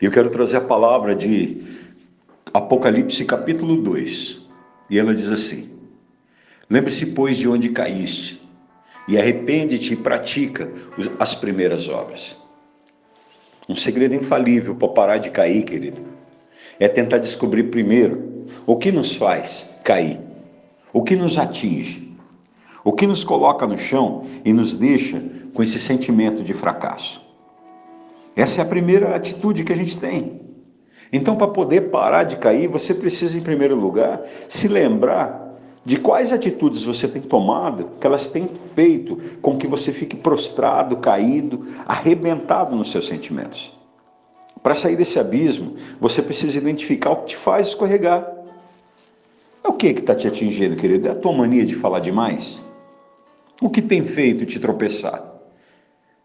Eu quero trazer a palavra de Apocalipse capítulo 2. E ela diz assim: Lembre-se, pois, de onde caíste, e arrepende-te e pratica as primeiras obras. Um segredo infalível para parar de cair, querido, é tentar descobrir primeiro o que nos faz cair, o que nos atinge, o que nos coloca no chão e nos deixa com esse sentimento de fracasso. Essa é a primeira atitude que a gente tem. Então, para poder parar de cair, você precisa, em primeiro lugar, se lembrar de quais atitudes você tem tomado que elas têm feito com que você fique prostrado, caído, arrebentado nos seus sentimentos. Para sair desse abismo, você precisa identificar o que te faz escorregar. É o que que está te atingindo, querido? É a tua mania de falar demais? O que tem feito te tropeçar?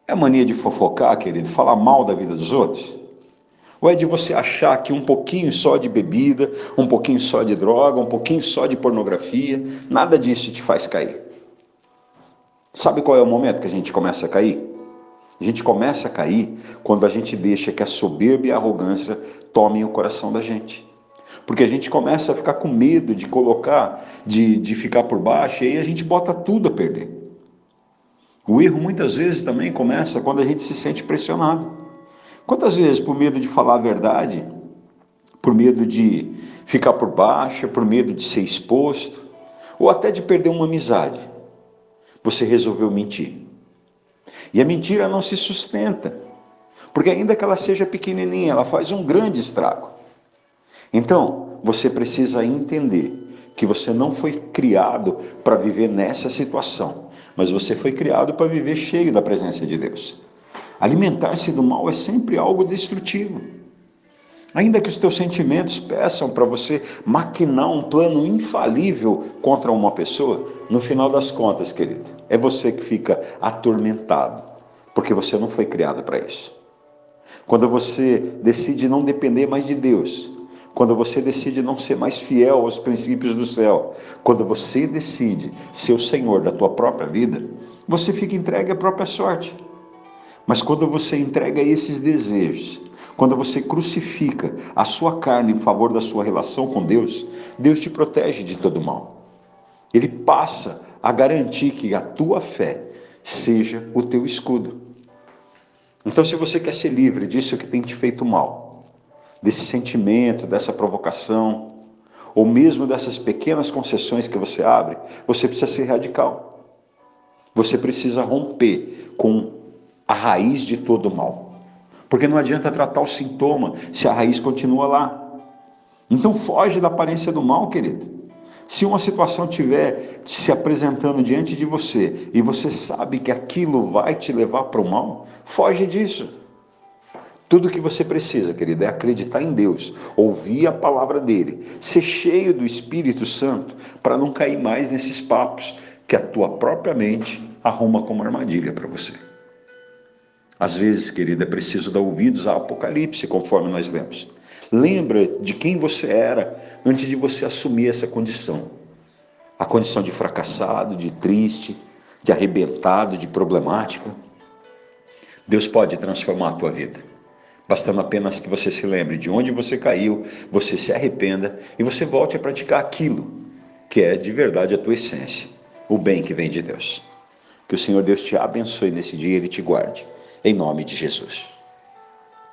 É a mania de fofocar, querido, falar mal da vida dos outros? Ou é de você achar que um pouquinho só de bebida, um pouquinho só de droga, um pouquinho só de pornografia, nada disso te faz cair? Sabe qual é o momento que a gente começa a cair? A gente começa a cair quando a gente deixa que a soberba e a arrogância tomem o coração da gente. Porque a gente começa a ficar com medo de colocar, de, de ficar por baixo, e aí a gente bota tudo a perder. O erro muitas vezes também começa quando a gente se sente pressionado. Quantas vezes, por medo de falar a verdade, por medo de ficar por baixo, por medo de ser exposto, ou até de perder uma amizade, você resolveu mentir? E a mentira não se sustenta, porque ainda que ela seja pequenininha, ela faz um grande estrago. Então, você precisa entender que você não foi criado para viver nessa situação, mas você foi criado para viver cheio da presença de Deus. Alimentar-se do mal é sempre algo destrutivo. Ainda que os teus sentimentos peçam para você maquinar um plano infalível contra uma pessoa, no final das contas, querido, é você que fica atormentado, porque você não foi criado para isso. Quando você decide não depender mais de Deus, quando você decide não ser mais fiel aos princípios do céu, quando você decide ser o Senhor da tua própria vida, você fica entregue à própria sorte. Mas quando você entrega esses desejos, quando você crucifica a sua carne em favor da sua relação com Deus, Deus te protege de todo mal. Ele passa a garantir que a tua fé seja o teu escudo. Então, se você quer ser livre disso que tem te feito mal, desse sentimento, dessa provocação, ou mesmo dessas pequenas concessões que você abre, você precisa ser radical. Você precisa romper com a raiz de todo mal. Porque não adianta tratar o sintoma se a raiz continua lá. Então foge da aparência do mal, querido. Se uma situação estiver se apresentando diante de você e você sabe que aquilo vai te levar para o mal, foge disso. Tudo que você precisa, querido, é acreditar em Deus, ouvir a palavra dele, ser cheio do Espírito Santo para não cair mais nesses papos que a tua própria mente arruma como armadilha para você. Às vezes, querido, é preciso dar ouvidos ao Apocalipse, conforme nós lemos. Lembra de quem você era antes de você assumir essa condição. A condição de fracassado, de triste, de arrebentado, de problemático. Deus pode transformar a tua vida bastando apenas que você se lembre de onde você caiu, você se arrependa e você volte a praticar aquilo que é de verdade a tua essência, o bem que vem de Deus. Que o Senhor Deus te abençoe nesse dia e Ele te guarde. Em nome de Jesus.